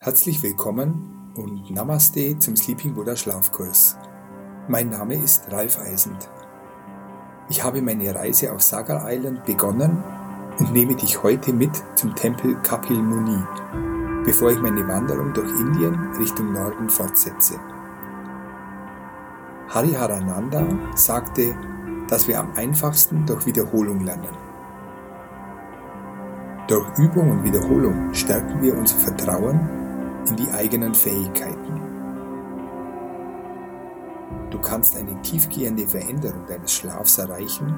Herzlich willkommen und Namaste zum Sleeping Buddha Schlafkurs. Mein Name ist Ralf Eisend. Ich habe meine Reise auf Sagar Island begonnen und nehme dich heute mit zum Tempel Kapil Muni, bevor ich meine Wanderung durch Indien Richtung Norden fortsetze. Hariharananda sagte, dass wir am einfachsten durch Wiederholung lernen. Durch Übung und Wiederholung stärken wir unser Vertrauen in die eigenen Fähigkeiten. Du kannst eine tiefgehende Veränderung deines Schlafs erreichen,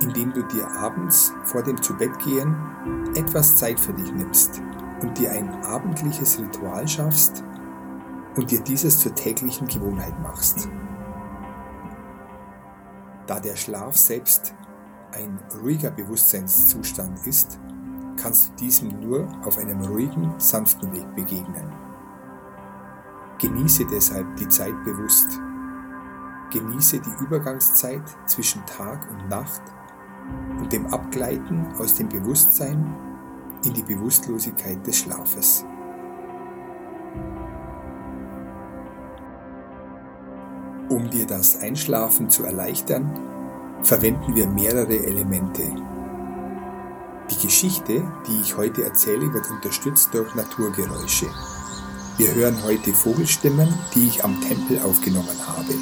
indem du dir abends vor dem Zubettgehen etwas Zeit für dich nimmst und dir ein abendliches Ritual schaffst und dir dieses zur täglichen Gewohnheit machst. Da der Schlaf selbst ein ruhiger Bewusstseinszustand ist, kannst du diesem nur auf einem ruhigen, sanften Weg begegnen. Genieße deshalb die Zeit bewusst. Genieße die Übergangszeit zwischen Tag und Nacht und dem Abgleiten aus dem Bewusstsein in die Bewusstlosigkeit des Schlafes. Dir das Einschlafen zu erleichtern, verwenden wir mehrere Elemente. Die Geschichte, die ich heute erzähle, wird unterstützt durch Naturgeräusche. Wir hören heute Vogelstimmen, die ich am Tempel aufgenommen habe.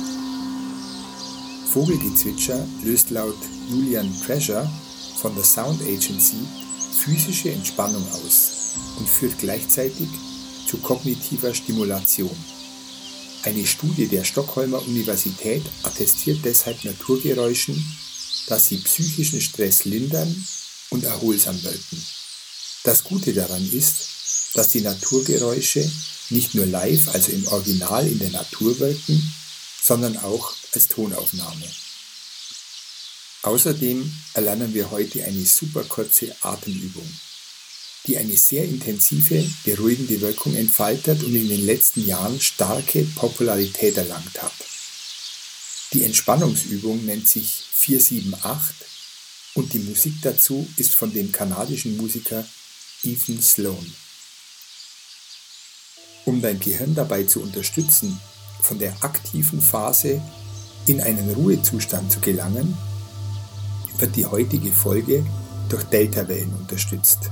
Vogelgezwitscher löst laut Julian Treasure von der Sound Agency physische Entspannung aus und führt gleichzeitig zu kognitiver Stimulation. Eine Studie der Stockholmer Universität attestiert deshalb Naturgeräuschen, dass sie psychischen Stress lindern und erholsam wirken. Das Gute daran ist, dass die Naturgeräusche nicht nur live, also im Original in der Natur wirken, sondern auch als Tonaufnahme. Außerdem erlernen wir heute eine super kurze Atemübung, die eine sehr intensive, beruhigende Wirkung entfaltet und in den letzten Jahren starke Popularität erlangt hat. Die Entspannungsübung nennt sich 478 und die Musik dazu ist von dem kanadischen Musiker Ethan Sloan. Um dein Gehirn dabei zu unterstützen, von der aktiven Phase in einen Ruhezustand zu gelangen, wird die heutige Folge durch Deltawellen unterstützt.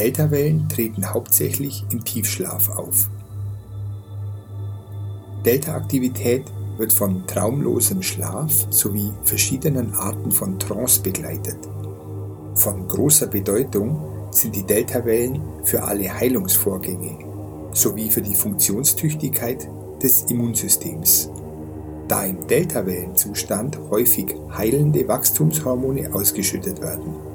Deltawellen treten hauptsächlich im Tiefschlaf auf. Delta-Aktivität wird von traumlosem Schlaf sowie verschiedenen Arten von Trance begleitet. Von großer Bedeutung sind die Deltawellen für alle Heilungsvorgänge sowie für die Funktionstüchtigkeit des Immunsystems, da im Deltawellenzustand häufig heilende Wachstumshormone ausgeschüttet werden.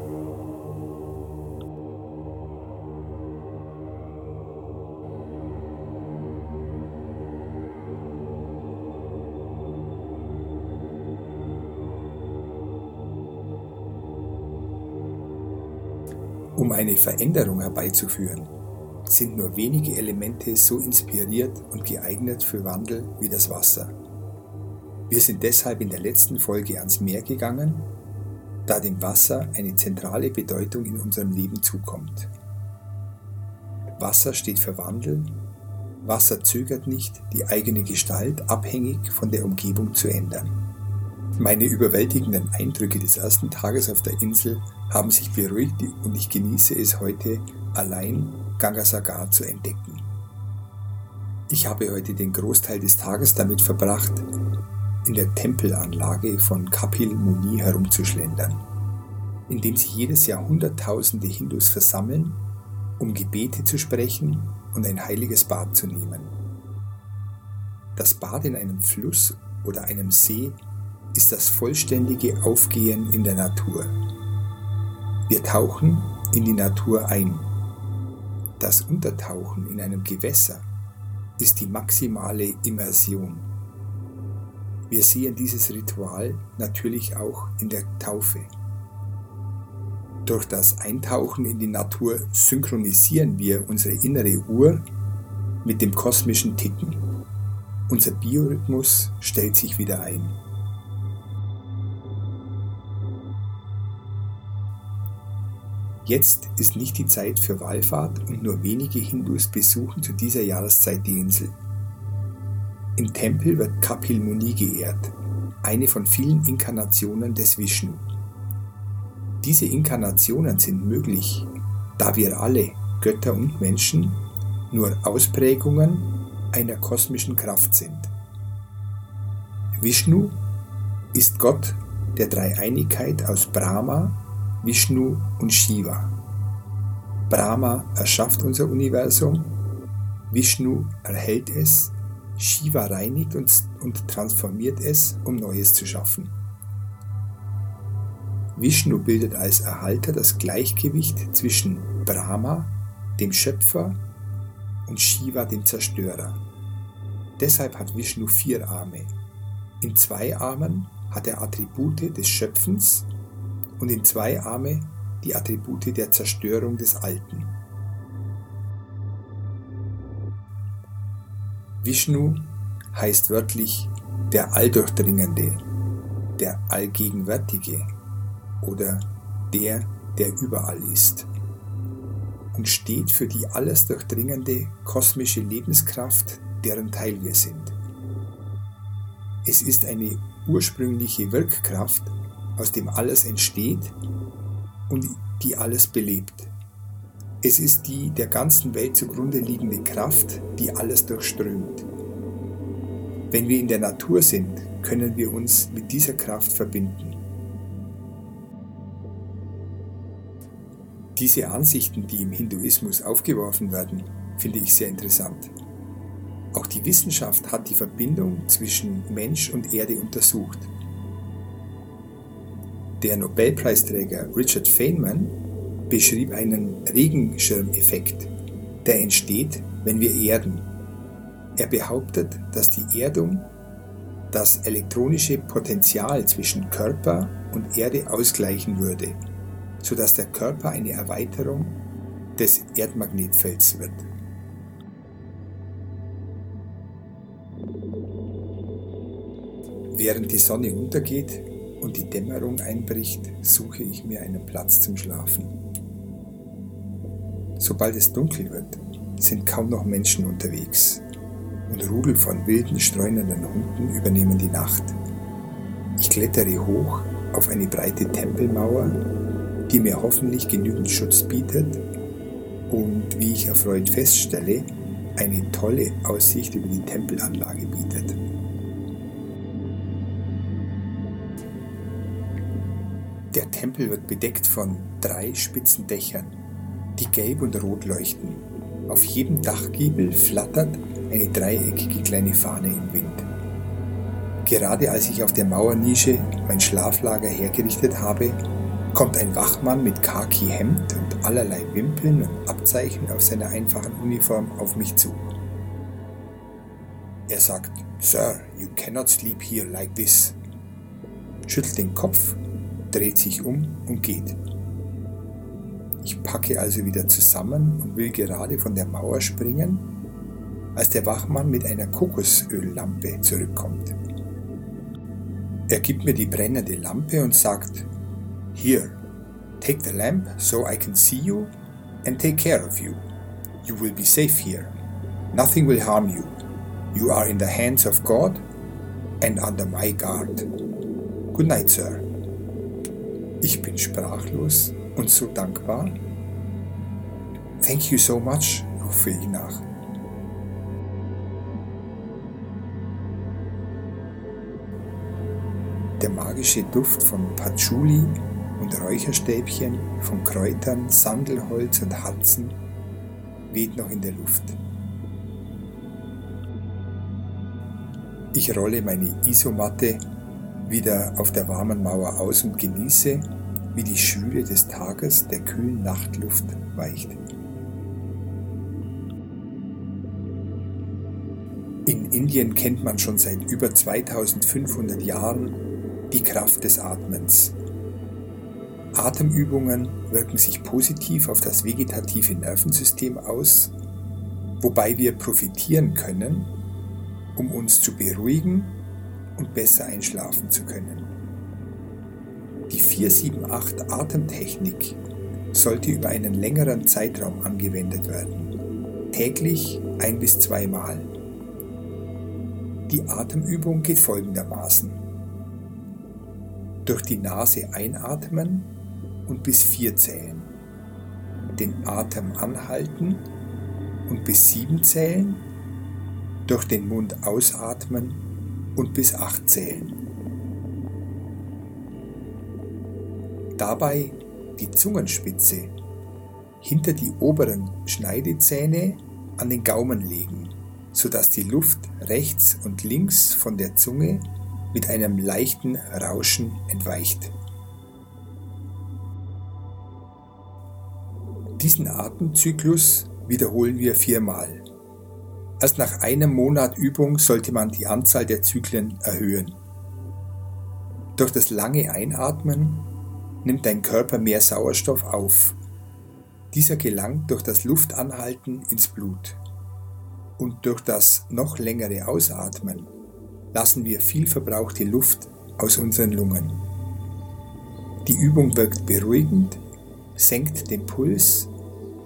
Um eine Veränderung herbeizuführen, sind nur wenige Elemente so inspiriert und geeignet für Wandel wie das Wasser. Wir sind deshalb in der letzten Folge ans Meer gegangen, da dem Wasser eine zentrale Bedeutung in unserem Leben zukommt. Wasser steht für Wandel, Wasser zögert nicht, die eigene Gestalt abhängig von der Umgebung zu ändern. Meine überwältigenden Eindrücke des ersten Tages auf der Insel haben sich beruhigt und ich genieße es heute allein Gangasagar zu entdecken. Ich habe heute den Großteil des Tages damit verbracht, in der Tempelanlage von Kapil Muni herumzuschlendern, in dem sich jedes Jahr Hunderttausende Hindus versammeln, um Gebete zu sprechen und ein heiliges Bad zu nehmen. Das Bad in einem Fluss oder einem See ist das vollständige Aufgehen in der Natur. Wir tauchen in die Natur ein das Untertauchen in einem Gewässer ist die maximale Immersion. Wir sehen dieses Ritual natürlich auch in der Taufe. Durch das Eintauchen in die Natur synchronisieren wir unsere innere Uhr mit dem kosmischen Ticken. Unser Biorhythmus stellt sich wieder ein. Jetzt ist nicht die Zeit für Wallfahrt und nur wenige Hindus besuchen zu dieser Jahreszeit die Insel. Im Tempel wird Kapil Muni geehrt, eine von vielen Inkarnationen des Vishnu. Diese Inkarnationen sind möglich, da wir alle, Götter und Menschen, nur Ausprägungen einer kosmischen Kraft sind. Vishnu ist Gott der Dreieinigkeit aus Brahma, Vishnu und Shiva. Brahma erschafft unser Universum, Vishnu erhält es, Shiva reinigt uns und transformiert es, um Neues zu schaffen. Vishnu bildet als Erhalter das Gleichgewicht zwischen Brahma, dem Schöpfer, und Shiva, dem Zerstörer. Deshalb hat Vishnu vier Arme. In zwei Armen hat er Attribute des Schöpfens und in zwei Arme die Attribute der Zerstörung des Alten. Vishnu heißt wörtlich der Alldurchdringende, der Allgegenwärtige oder der, der überall ist und steht für die alles durchdringende kosmische Lebenskraft, deren Teil wir sind. Es ist eine ursprüngliche Wirkkraft, aus dem alles entsteht und die alles belebt. Es ist die der ganzen Welt zugrunde liegende Kraft, die alles durchströmt. Wenn wir in der Natur sind, können wir uns mit dieser Kraft verbinden. Diese Ansichten, die im Hinduismus aufgeworfen werden, finde ich sehr interessant. Auch die Wissenschaft hat die Verbindung zwischen Mensch und Erde untersucht. Der Nobelpreisträger Richard Feynman beschrieb einen Regenschirmeffekt, der entsteht, wenn wir erden. Er behauptet, dass die Erdung das elektronische Potenzial zwischen Körper und Erde ausgleichen würde, sodass der Körper eine Erweiterung des Erdmagnetfelds wird. Während die Sonne untergeht und die Dämmerung einbricht, suche ich mir einen Platz zum Schlafen. Sobald es dunkel wird, sind kaum noch Menschen unterwegs und Rudel von wilden, streunenden Hunden übernehmen die Nacht. Ich klettere hoch auf eine breite Tempelmauer, die mir hoffentlich genügend Schutz bietet und, wie ich erfreut feststelle, eine tolle Aussicht über die Tempelanlage bietet. Der Tempel wird bedeckt von drei spitzen Dächern, die gelb und rot leuchten. Auf jedem Dachgiebel flattert eine dreieckige kleine Fahne im Wind. Gerade als ich auf der Mauernische mein Schlaflager hergerichtet habe, kommt ein Wachmann mit Khaki-Hemd und allerlei Wimpeln und Abzeichen auf seiner einfachen Uniform auf mich zu. Er sagt, Sir, you cannot sleep here like this. Schüttelt den Kopf dreht sich um und geht. Ich packe also wieder zusammen und will gerade von der Mauer springen, als der Wachmann mit einer Kokosöllampe zurückkommt. Er gibt mir die brennende Lampe und sagt, Here, take the lamp so I can see you and take care of you. You will be safe here. Nothing will harm you. You are in the hands of God and under my guard. Good night, sir. Ich bin sprachlos und so dankbar. Thank you so much, rufe ich nach. Der magische Duft von Patchouli und Räucherstäbchen, von Kräutern, Sandelholz und Harzen weht noch in der Luft. Ich rolle meine Isomatte wieder auf der warmen Mauer aus und genieße, wie die Schwüle des Tages der kühlen Nachtluft weicht. In Indien kennt man schon seit über 2500 Jahren die Kraft des Atmens. Atemübungen wirken sich positiv auf das vegetative Nervensystem aus, wobei wir profitieren können, um uns zu beruhigen und besser einschlafen zu können. Die 478 Atemtechnik sollte über einen längeren Zeitraum angewendet werden, täglich ein bis zweimal. Die Atemübung geht folgendermaßen. Durch die Nase einatmen und bis vier zählen. Den Atem anhalten und bis sieben zählen. Durch den Mund ausatmen und bis acht zählen. Dabei die Zungenspitze hinter die oberen Schneidezähne an den Gaumen legen, sodass die Luft rechts und links von der Zunge mit einem leichten Rauschen entweicht. Diesen Atemzyklus wiederholen wir viermal. Erst nach einem Monat Übung sollte man die Anzahl der Zyklen erhöhen. Durch das lange Einatmen nimmt dein Körper mehr Sauerstoff auf. Dieser gelangt durch das Luftanhalten ins Blut. Und durch das noch längere Ausatmen lassen wir viel verbrauchte Luft aus unseren Lungen. Die Übung wirkt beruhigend, senkt den Puls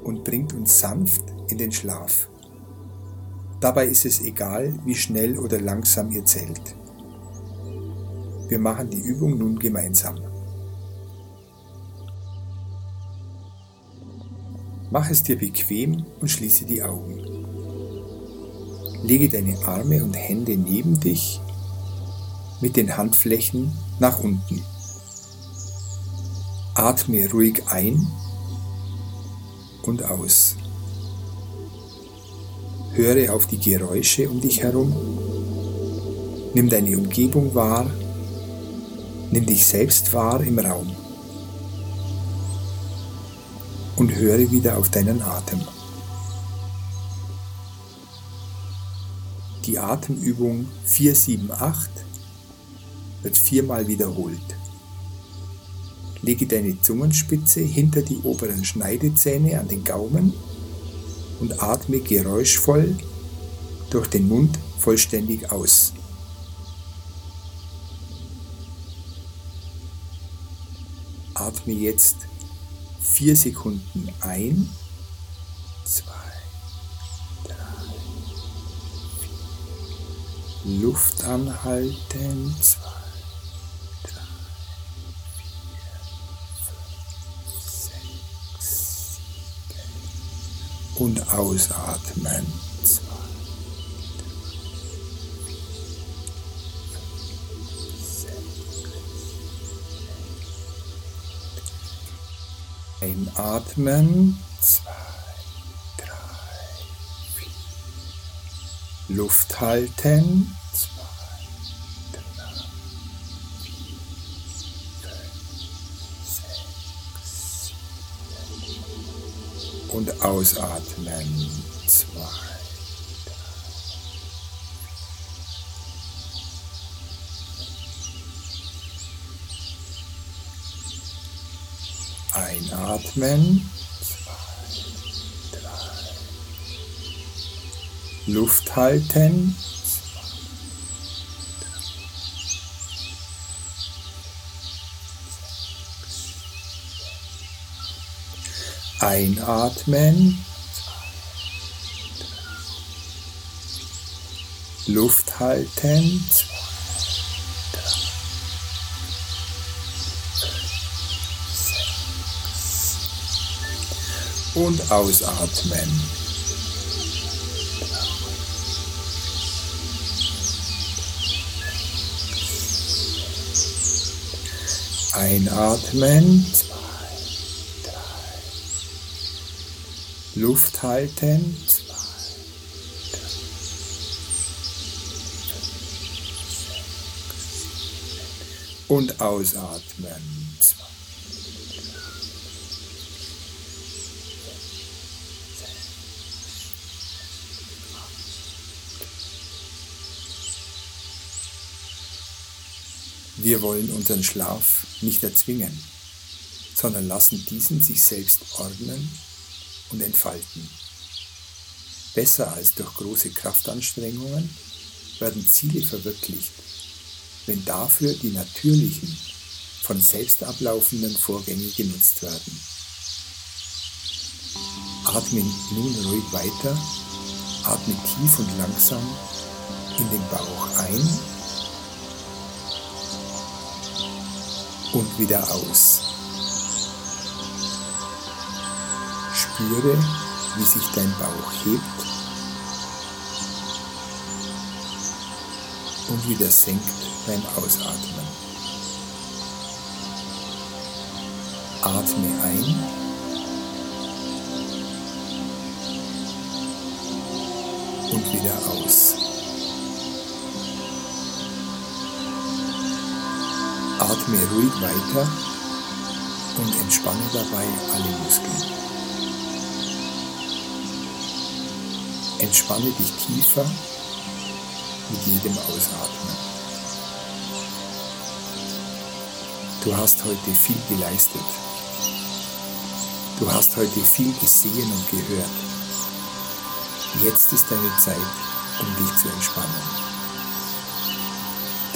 und bringt uns sanft in den Schlaf. Dabei ist es egal, wie schnell oder langsam ihr zählt. Wir machen die Übung nun gemeinsam. Mach es dir bequem und schließe die Augen. Lege deine Arme und Hände neben dich mit den Handflächen nach unten. Atme ruhig ein und aus. Höre auf die Geräusche um dich herum. Nimm deine Umgebung wahr. Nimm dich selbst wahr im Raum und höre wieder auf deinen Atem. Die Atemübung 478 wird viermal wiederholt. Lege deine Zungenspitze hinter die oberen Schneidezähne an den Gaumen und atme geräuschvoll durch den Mund vollständig aus. Atme jetzt vier Sekunden ein, zwei, drei, vier. Luft anhalten, zwei. Und ausatmen. Einatmen. Zwei, drei, vier. Luft halten. Zwei, sechs. Und ausatmen. Drei. Luft halten. Einatmen. Luft halten. Zwei, und ausatmen. Einatmen. Luft halten, und ausatmen, Wir wollen unseren Schlaf nicht erzwingen, sondern lassen diesen sich selbst ordnen und entfalten. Besser als durch große Kraftanstrengungen werden Ziele verwirklicht, wenn dafür die natürlichen, von selbst ablaufenden Vorgänge genutzt werden. Atme nun ruhig weiter. Atme tief und langsam in den Bauch ein und wieder aus. Spüre, wie sich dein Bauch hebt und wieder senkt beim Ausatmen. Atme ein. Und wieder aus. Atme ruhig weiter und entspanne dabei alle Muskeln. Entspanne dich tiefer mit jedem Ausatmen. Du hast heute viel geleistet. Du hast heute viel gesehen und gehört. Jetzt ist deine Zeit, um dich zu entspannen.